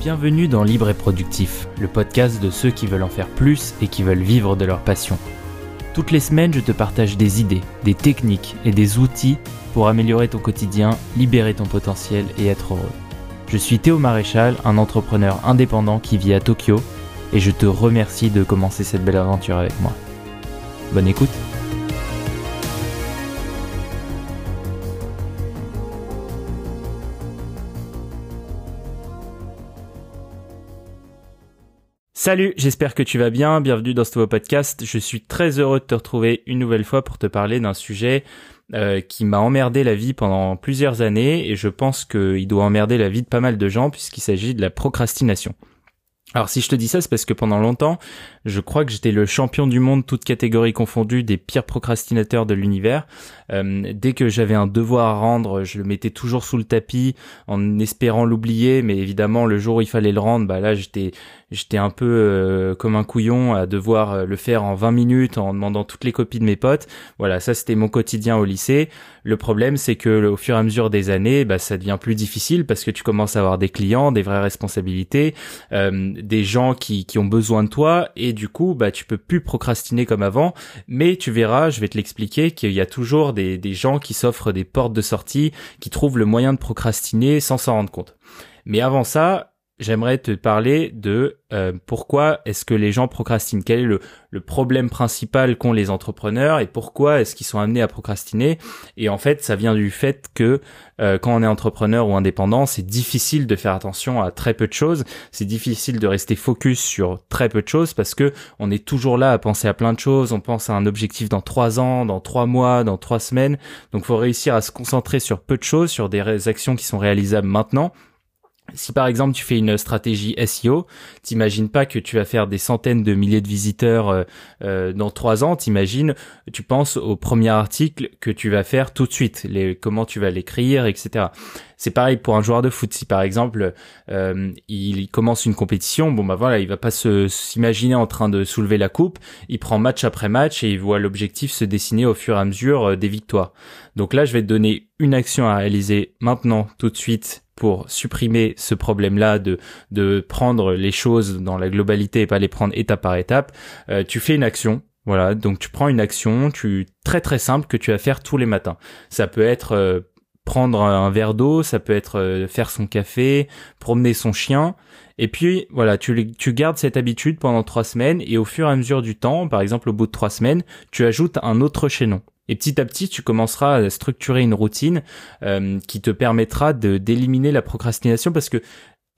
Bienvenue dans Libre et Productif, le podcast de ceux qui veulent en faire plus et qui veulent vivre de leur passion. Toutes les semaines, je te partage des idées, des techniques et des outils pour améliorer ton quotidien, libérer ton potentiel et être heureux. Je suis Théo Maréchal, un entrepreneur indépendant qui vit à Tokyo, et je te remercie de commencer cette belle aventure avec moi. Bonne écoute Salut, j'espère que tu vas bien, bienvenue dans ce nouveau podcast. Je suis très heureux de te retrouver une nouvelle fois pour te parler d'un sujet euh, qui m'a emmerdé la vie pendant plusieurs années et je pense qu'il doit emmerder la vie de pas mal de gens puisqu'il s'agit de la procrastination. Alors si je te dis ça, c'est parce que pendant longtemps, je crois que j'étais le champion du monde, toute catégorie confondue, des pires procrastinateurs de l'univers. Euh, dès que j'avais un devoir à rendre, je le mettais toujours sous le tapis en espérant l'oublier, mais évidemment le jour où il fallait le rendre, bah là j'étais j'étais un peu euh, comme un couillon à devoir euh, le faire en 20 minutes en demandant toutes les copies de mes potes. Voilà, ça c'était mon quotidien au lycée. Le problème c'est que au fur et à mesure des années, bah, ça devient plus difficile parce que tu commences à avoir des clients, des vraies responsabilités, des gens qui, qui ont besoin de toi et du coup bah tu peux plus procrastiner comme avant. Mais tu verras, je vais te l'expliquer qu'il y a toujours des, des gens qui s'offrent des portes de sortie, qui trouvent le moyen de procrastiner sans s'en rendre compte. Mais avant ça, j'aimerais te parler de euh, pourquoi est-ce que les gens procrastinent, quel est le, problème principal qu'ont les entrepreneurs et pourquoi est-ce qu'ils sont amenés à procrastiner? Et en fait, ça vient du fait que euh, quand on est entrepreneur ou indépendant, c'est difficile de faire attention à très peu de choses, c'est difficile de rester focus sur très peu de choses parce que on est toujours là à penser à plein de choses, on pense à un objectif dans trois ans, dans trois mois, dans trois semaines. Donc, faut réussir à se concentrer sur peu de choses, sur des actions qui sont réalisables maintenant si par exemple tu fais une stratégie SEO, t'imagines pas que tu vas faire des centaines de milliers de visiteurs euh, euh, dans trois ans. T'imagines, tu penses au premier article que tu vas faire tout de suite, comment tu vas l'écrire, etc. C'est pareil pour un joueur de foot. Si par exemple euh, il commence une compétition, bon bah voilà, il va pas se s'imaginer en train de soulever la coupe. Il prend match après match et il voit l'objectif se dessiner au fur et à mesure des victoires. Donc là, je vais te donner une action à réaliser maintenant, tout de suite pour supprimer ce problème-là de de prendre les choses dans la globalité et pas les prendre étape par étape, euh, tu fais une action. Voilà, donc tu prends une action, tu très très simple que tu vas faire tous les matins. Ça peut être euh, prendre un verre d'eau, ça peut être euh, faire son café, promener son chien. Et puis voilà, tu, tu gardes cette habitude pendant trois semaines et au fur et à mesure du temps, par exemple au bout de trois semaines, tu ajoutes un autre chaînon. Et petit à petit, tu commenceras à structurer une routine euh, qui te permettra d'éliminer la procrastination parce que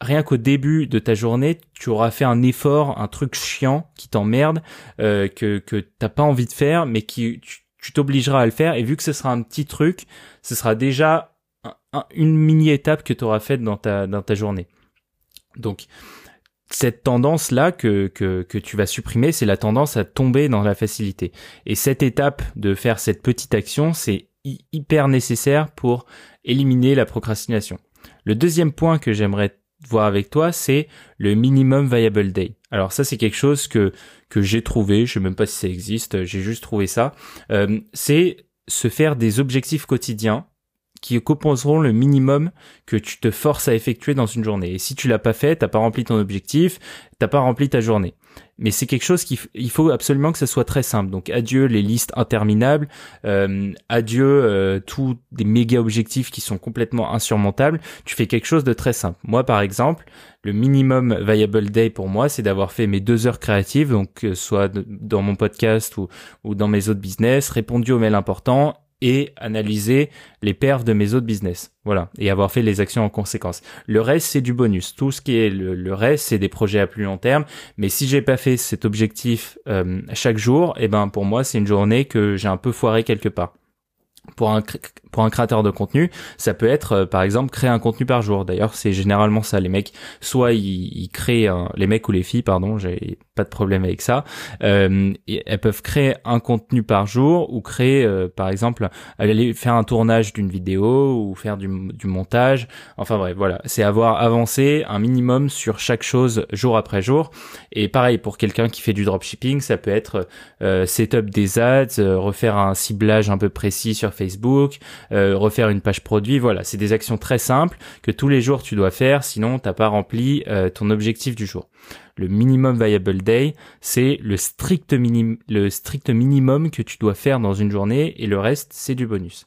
rien qu'au début de ta journée, tu auras fait un effort, un truc chiant qui t'emmerde, euh, que que t'as pas envie de faire, mais qui tu t'obligeras à le faire. Et vu que ce sera un petit truc, ce sera déjà une mini étape que tu auras faite dans ta dans ta journée. Donc cette tendance là que, que, que tu vas supprimer, c'est la tendance à tomber dans la facilité. Et cette étape de faire cette petite action, c'est hyper nécessaire pour éliminer la procrastination. Le deuxième point que j'aimerais voir avec toi, c'est le minimum viable day. Alors ça, c'est quelque chose que que j'ai trouvé. Je sais même pas si ça existe. J'ai juste trouvé ça. Euh, c'est se faire des objectifs quotidiens qui composeront le minimum que tu te forces à effectuer dans une journée. Et si tu l'as pas fait, t'as pas rempli ton objectif, t'as pas rempli ta journée. Mais c'est quelque chose qu'il faut absolument que ça soit très simple. Donc adieu les listes interminables, euh, adieu euh, tous des méga objectifs qui sont complètement insurmontables. Tu fais quelque chose de très simple. Moi par exemple, le minimum viable day pour moi, c'est d'avoir fait mes deux heures créatives, donc euh, soit dans mon podcast ou, ou dans mes autres business, répondu aux mails importants et analyser les perfs de mes autres business. Voilà. Et avoir fait les actions en conséquence. Le reste, c'est du bonus. Tout ce qui est le, reste, c'est des projets à plus long terme. Mais si j'ai pas fait cet objectif euh, chaque jour, eh ben, pour moi, c'est une journée que j'ai un peu foiré quelque part pour un pour un créateur de contenu, ça peut être euh, par exemple créer un contenu par jour. D'ailleurs, c'est généralement ça les mecs soit ils, créent les mecs ou les filles pardon, j'ai pas de problème avec ça. Euh, elles peuvent créer un contenu par jour ou créer, euh, par exemple, aller faire un tournage d'une vidéo ou faire du, du montage. Enfin bref, voilà, c'est avoir avancé un minimum sur chaque chose jour après jour. Et pareil pour quelqu'un qui fait du dropshipping, ça peut être euh, setup des ads, euh, refaire un ciblage un peu précis sur Facebook, euh, refaire une page produit. Voilà, c'est des actions très simples que tous les jours tu dois faire, sinon t'as pas rempli ton objectif du jour. Le minimum viable day, c'est le strict, minimum que tu dois faire dans une journée et le reste, c'est du bonus.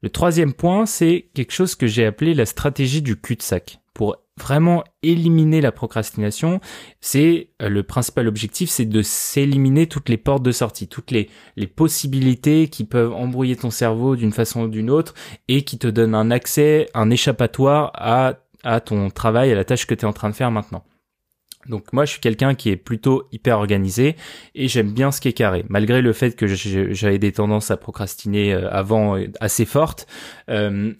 Le troisième point, c'est quelque chose que j'ai appelé la stratégie du cul-de-sac. Pour vraiment éliminer la procrastination, c'est euh, le principal objectif, c'est de s'éliminer toutes les portes de sortie, toutes les, possibilités qui peuvent embrouiller ton cerveau d'une façon ou d'une autre et qui te donnent un accès, un échappatoire à ton travail, à la tâche que tu es en train de faire maintenant. Donc moi je suis quelqu'un qui est plutôt hyper organisé et j'aime bien ce qui est carré. Malgré le fait que j'avais des tendances à procrastiner euh, avant euh, assez fortes, euh,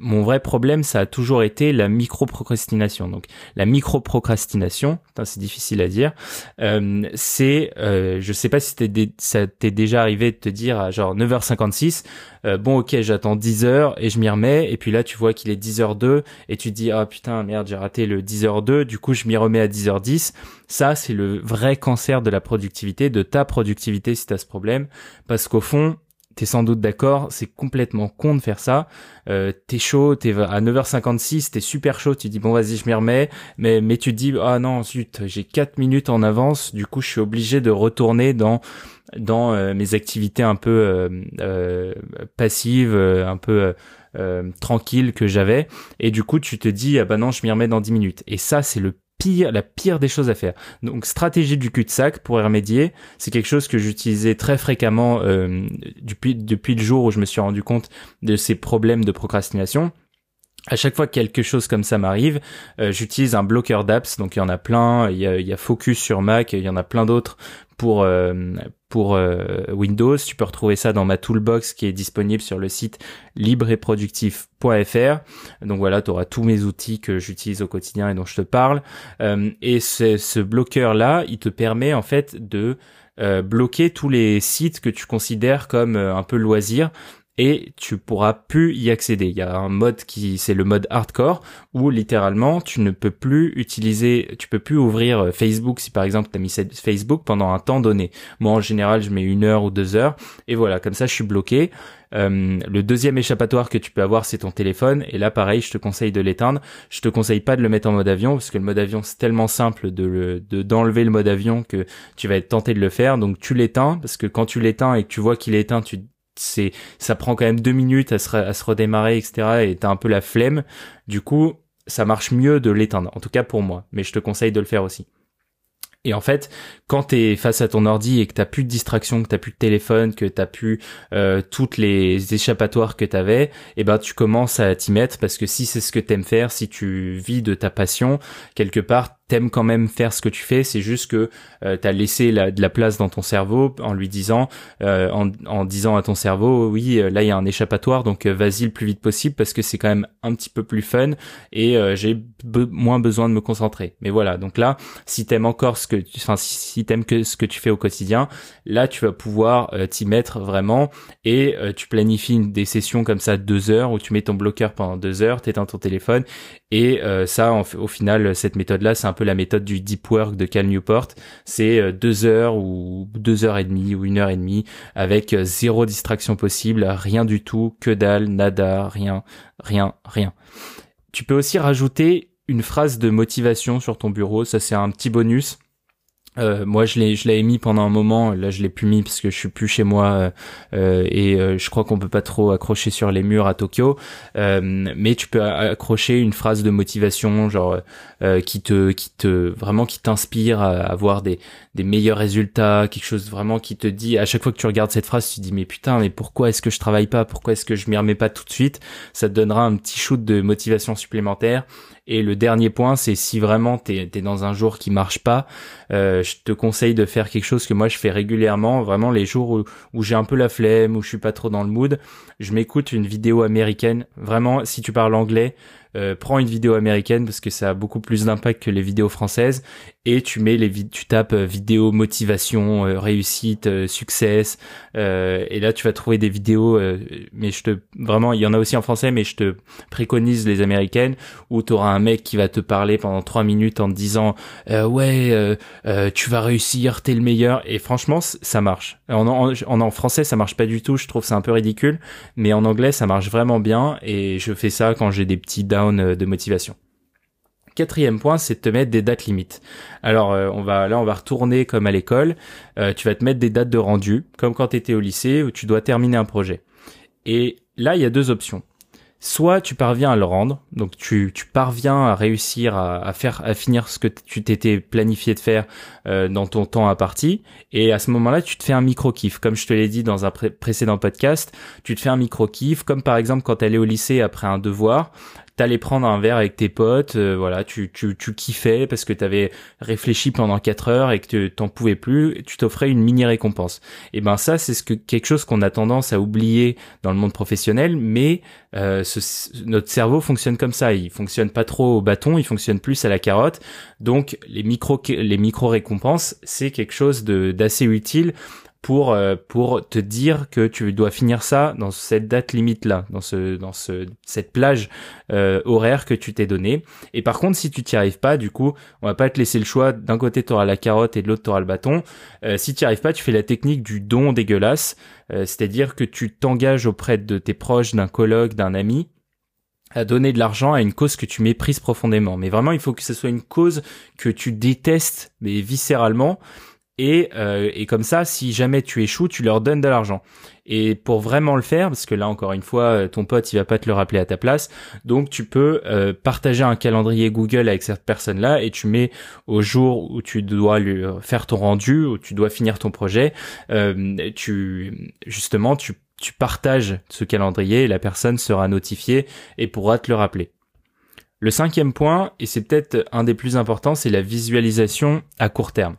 mon vrai problème, ça a toujours été la micro-procrastination. Donc, la micro-procrastination, c'est difficile à dire, euh, c'est, euh, je sais pas si ça t'est déjà arrivé de te dire à genre 9h56, euh, bon ok, j'attends 10h et je m'y remets, et puis là tu vois qu'il est 10h02 et tu dis ah putain merde j'ai raté le 10h02, du coup je m'y remets à 10h10. Ça c'est le vrai cancer de la productivité, de ta productivité si t'as ce problème, parce qu'au fond t'es sans doute d'accord, c'est complètement con de faire ça. Euh, t'es chaud, t'es à 9h56, t'es super chaud, tu dis bon vas-y je m'y remets, mais mais tu te dis ah non zut j'ai 4 minutes en avance, du coup je suis obligé de retourner dans dans euh, mes activités un peu euh, euh passives, un peu tranquilles que j'avais, et du coup tu te dis ah bah non je m'y remets dans 10 minutes. Et ça c'est le la pire des choses à faire. Donc stratégie du cul-de-sac pour y remédier, c'est quelque chose que j'utilisais très fréquemment euh, depuis depuis le jour où je me suis rendu compte de ces problèmes de procrastination à chaque fois que quelque chose comme ça m'arrive, euh, j'utilise un bloqueur d'apps. Donc il y en a plein. Il y a, il Focus sur Mac. Il y en a plein d'autres pour euh, pour euh, Windows. Tu peux retrouver ça dans ma toolbox qui est disponible sur le site libreetproductif.fr. Donc voilà, tu auras tous mes outils que j'utilise au quotidien et dont je te parle. et ce, ce bloqueur là, il te permet en fait de bloquer tous les sites que tu considères comme un peu loisirs et tu pourras plus y accéder. Il y a un mode qui c'est le mode hardcore où littéralement tu ne peux plus utiliser, tu peux plus ouvrir euh, Facebook si par exemple tu as mis Facebook pendant un temps donné. Moi en général je mets une heure ou deux heures et voilà comme ça je suis bloqué. Euh, le deuxième échappatoire que tu peux avoir, c'est ton téléphone. Et là, pareil, je te conseille de l'éteindre. Je te conseille pas de le mettre en mode avion parce que le mode avion c'est tellement simple de d'enlever le mode avion que tu vas être tenté de le faire. Donc tu l'éteins parce que quand tu l'éteins et que tu vois qu'il est éteint, tu c'est ça prend quand même deux minutes à se, à se redémarrer etc et t'as un peu la flemme. Du coup ça marche mieux de l'éteindre en tout cas pour moi mais je te conseille de le faire aussi. Et en fait, quand tu es face à ton ordi et que t'as plus de distraction, que t'as plus de téléphone, que t'as plus euh, toutes les échappatoires que t'avais, eh ben tu commences à t'y mettre parce que si c'est ce que t'aimes faire, si tu vis de ta passion, quelque part t'aimes quand même faire ce que tu fais, c'est juste que euh, t'as laissé la, de la place dans ton cerveau en lui disant, euh, en, disant à ton cerveau, oui, euh, là il y a un échappatoire, donc euh, vas-y le plus vite possible parce que c'est quand même un petit peu plus fun et j'ai moins besoin de me concentrer. Mais voilà, donc là, si t'aimes encore ce que, enfin si t'aimes que ce que tu fais au quotidien, là tu vas pouvoir t'y mettre vraiment et tu planifies des sessions comme ça deux heures où tu mets ton bloqueur pendant deux heures, t'éteins ton téléphone et ça, au final, cette méthode-là, c'est un peu la méthode du deep work de Cal Newport. C'est euh, deux heures ou deux heures et demie ou une heure et demie avec euh, zéro distraction possible, rien du tout, que dalle, nada, rien, rien, rien. Tu peux aussi rajouter une phrase de motivation sur ton bureau, ça c'est un petit bonus. Euh, moi, je l'ai, je l'avais mis pendant un moment. Là, je l'ai plus mis parce que je suis plus chez moi euh, euh et euh, je crois qu'on peut pas trop accrocher sur les murs à Tokyo. mais tu peux accrocher une phrase de motivation, genre qui te, qui te vraiment qui t'inspire à avoir des des meilleurs résultats, quelque chose vraiment qui te dit à chaque fois que tu regardes cette phrase, tu te dis mais putain, mais pourquoi est-ce que je travaille pas? Pourquoi est-ce que je m'y remets pas tout de suite? Ça te donnera un petit shoot de motivation supplémentaire. Et le dernier point, c'est si vraiment t'es es dans un jour qui marche pas, euh, je te conseille de faire quelque chose que moi je fais régulièrement. Vraiment les jours où, j'ai un peu la flemme, où je suis pas trop dans le mood, je m'écoute une vidéo américaine. Vraiment, si tu parles anglais, euh, prends une vidéo américaine parce que ça a beaucoup plus d'impact que les vidéos françaises et tu mets les tu tapes euh, vidéo motivation euh, réussite euh, succès et là tu vas trouver des vidéos mais je te vraiment il y en a aussi en français mais je te préconise les américaines où tu auras un mec qui va te parler pendant trois minutes en te disant ouais tu vas réussir t'es le meilleur. Et franchement ça marche. En, en, en, français ça marche pas du tout. Je trouve c'est un peu ridicule. Mais en anglais ça marche vraiment bien. Et je fais ça quand j'ai des petits downs de motivation Quatrième point, c'est de te mettre des dates limites. Alors, euh, on va là, on va retourner comme à l'école. Euh, tu vas te mettre des dates de rendu, comme quand tu étais au lycée où tu dois terminer un projet. Et là, il y a deux options. Soit tu parviens à le rendre, donc tu, tu parviens à réussir à, faire à finir ce que tu t'étais planifié de faire euh, dans ton temps à partie, et à ce moment-là tu te fais un micro kiff, comme je te l'ai dit dans un précédent podcast, tu te fais un micro kiff, comme par exemple quand tu allais au lycée après un devoir, t'allais prendre un verre avec tes potes, euh, voilà, tu, tu, tu kiffais parce que t'avais réfléchi pendant quatre heures et que t'en pouvais plus, tu t'offrais une mini récompense. Et ben ça, c'est ce que quelque chose qu'on a tendance à oublier dans le monde professionnel, mais euh, notre cerveau fonctionne comme ça. Il fonctionne pas trop au bâton, il fonctionne plus à la carotte. Donc les micro les micro récompenses, c'est quelque chose de d'assez utile pour euh, pour te dire que tu dois finir ça dans cette date limite là, dans ce dans ce cette plage euh, horaire que tu t'es donné. Et par contre, si tu t'y arrives pas, du coup, on va pas te laisser le choix. D'un côté, tu auras la carotte et de l'autre, tu auras le bâton. Euh, si tu arrives pas, tu fais la technique du don dégueulasse, c'est-à-dire que tu t'engages auprès de tes proches, d'un colloque, d'un ami à donner de l'argent à une cause que tu méprises profondément. Mais vraiment, il faut que ce soit une cause que tu détestes, mais viscéralement, et, euh, et comme ça, si jamais tu échoues, tu leur donnes de l'argent. Et pour vraiment le faire, parce que là encore une fois, euh, ton pote il va pas te le rappeler à ta place, donc tu peux euh, partager un calendrier Google avec cette personne-là et tu mets au jour où tu dois lui faire ton rendu, où tu dois finir ton projet, tu justement tu tu partages ce calendrier et la personne sera notifiée et pourra te le rappeler. Le cinquième point, et c'est peut-être un des plus importants, c'est la visualisation à court terme.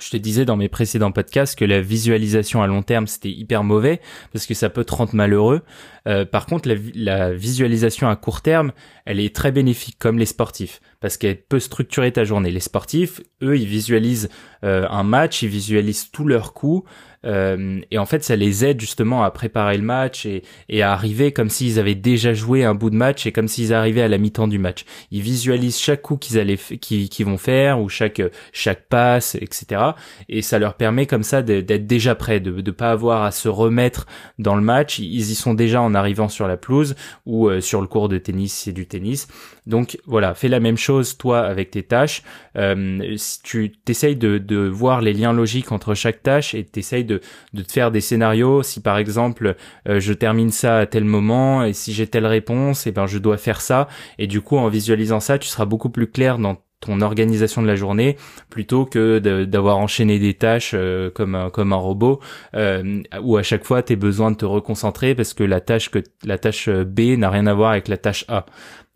Je te disais dans mes précédents podcasts que la visualisation à long terme c'était hyper mauvais parce que ça peut te rendre malheureux. Euh, par contre, la, visualisation à court terme, elle est très bénéfique comme les sportifs parce qu'elle peut structurer ta journée. Les sportifs, eux, ils visualisent euh, un match, ils visualisent tous leurs coups, euh, et en fait, ça les aide justement à préparer le match et, à arriver comme s'ils avaient déjà joué un bout de match et comme s'ils arrivaient à la mi-temps du match. Ils visualisent chaque coup qu'ils allaient, qu'ils vont faire ou chaque chaque passe, etc. Et ça leur permet comme ça d'être déjà prêts, de ne pas avoir à se remettre dans le match. Ils y sont déjà en arrivant sur la pelouse ou euh, sur le cours de tennis, c'est du tennis. Donc voilà, fais la même chose toi avec tes tâches. Euh, si tu t'essayes de, voir les liens logiques entre chaque tâche et t'essayes de, de te faire des scénarios. Si par exemple euh, je termine ça à tel moment et si j'ai telle réponse, et eh ben je dois faire ça. Et du coup en visualisant ça, tu seras beaucoup plus clair dans ton organisation de la journée plutôt que d'avoir enchaîné des tâches euh, comme un, comme un robot euh, où à chaque fois tu as besoin de te reconcentrer parce que la tâche que la tâche B n'a rien à voir avec la tâche A.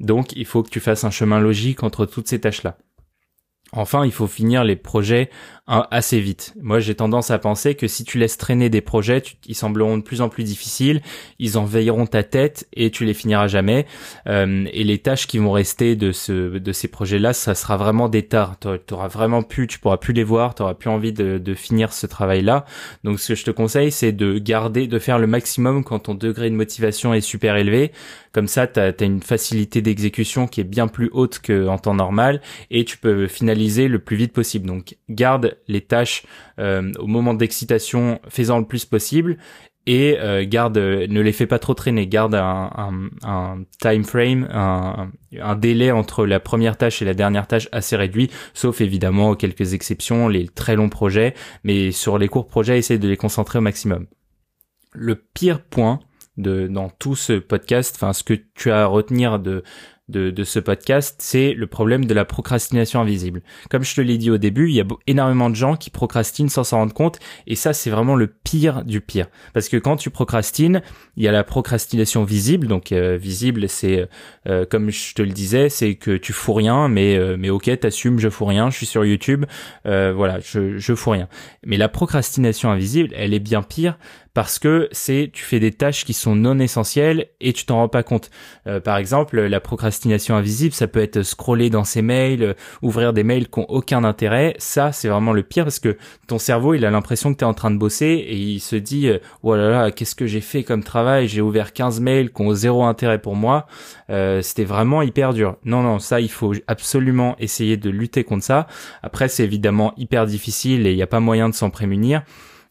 Donc il faut que tu fasses un chemin logique entre toutes ces tâches là. Enfin, il faut finir les projets hein, assez vite. Moi, j'ai tendance à penser que si tu laisses traîner des projets, ils sembleront de plus en plus difficiles, ils envahiront ta tête et tu les finiras jamais. Euh, et les tâches qui vont rester de ce de ces projets-là, ça sera vraiment des tards. Tu auras vraiment pu, tu pourras plus les voir, tu auras plus envie de, de finir ce travail-là. Donc, ce que je te conseille, c'est de garder, de faire le maximum quand ton degré de motivation est super élevé. Comme ça, tu as, une facilité d'exécution qui est bien plus haute qu'en temps normal et tu peux finaliser le plus vite possible. Donc garde les tâches euh, au moment d'excitation, faisant le plus possible et euh, garde, ne les fais pas trop traîner. Garde un, un, time frame, un, un, délai entre la première tâche et la dernière tâche assez réduit, sauf évidemment quelques exceptions, les très longs projets. Mais sur les courts projets, essaye de les concentrer au maximum. Le pire point, de dans tout ce podcast, enfin ce que tu as à retenir de de, de ce podcast, c'est le problème de la procrastination invisible. Comme je te l'ai dit au début, il y a énormément de gens qui procrastinent sans s'en rendre compte, et ça c'est vraiment le pire du pire. Parce que quand tu procrastines, il y a la procrastination visible, donc euh, visible c'est euh, comme je te le disais, c'est que tu fous rien, mais euh, mais ok, t'assumes, je fous rien, je suis sur YouTube, voilà, je je fous rien. Mais la procrastination invisible, elle est bien pire parce que c'est tu fais des tâches qui sont non essentielles et tu t'en rends pas compte. Euh, par exemple, la procrastination invisible, ça peut être scroller dans ses mails, euh, ouvrir des mails qui ont aucun intérêt. Ça, c'est vraiment le pire parce que ton cerveau, il a l'impression que tu es en train de bosser et il se dit euh, "Oh là là, qu'est-ce que j'ai fait comme travail? J'ai ouvert 15 mails qui ont zéro intérêt pour moi." c'était vraiment hyper dur. Non non, ça il faut absolument essayer de lutter contre ça. Après, c'est évidemment hyper difficile et il n'y a pas moyen de s'en prémunir.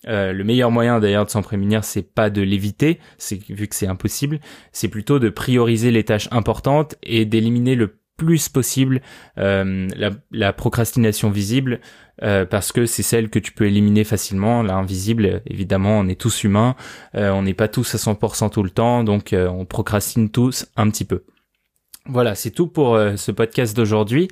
Euh, le meilleur moyen d'ailleurs de s'en prémunir, c'est pas de l'éviter, c'est vu que c'est impossible, c'est plutôt de prioriser les tâches importantes et d'éliminer le plus possible euh, la, procrastination visible euh, parce que c'est celle que tu peux éliminer facilement. L'invisible, évidemment, on est tous humains, on n'est pas tous à 100% tout le temps, donc on procrastine tous un petit peu. Voilà, c'est tout pour ce podcast d'aujourd'hui.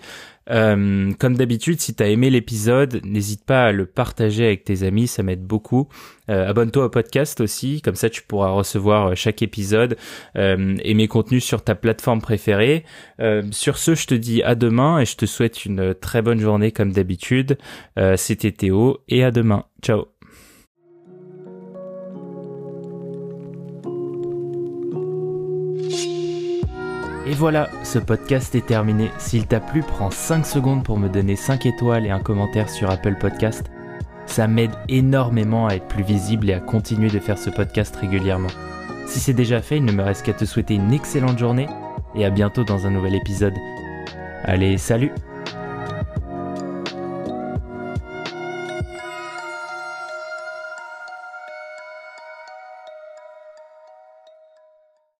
Euh, comme d'habitude, si t'as aimé l'épisode, n'hésite pas à le partager avec tes amis, ça m'aide beaucoup. Euh, abonne-toi au podcast aussi, comme ça tu pourras recevoir euh, chaque épisode et mes contenus sur ta plateforme préférée. sur ce, je te dis à demain et je te souhaite une très bonne journée comme d'habitude. C'était Théo et à demain. Ciao Et voilà, ce podcast est terminé. S'il t'a plu, prends 5 secondes pour me donner 5 étoiles et un commentaire sur Apple Podcast. Ça m'aide énormément à être plus visible et à continuer de faire ce podcast régulièrement. Si c'est déjà fait, il ne me reste qu'à te souhaiter une excellente journée et à bientôt dans un nouvel épisode. Allez, salut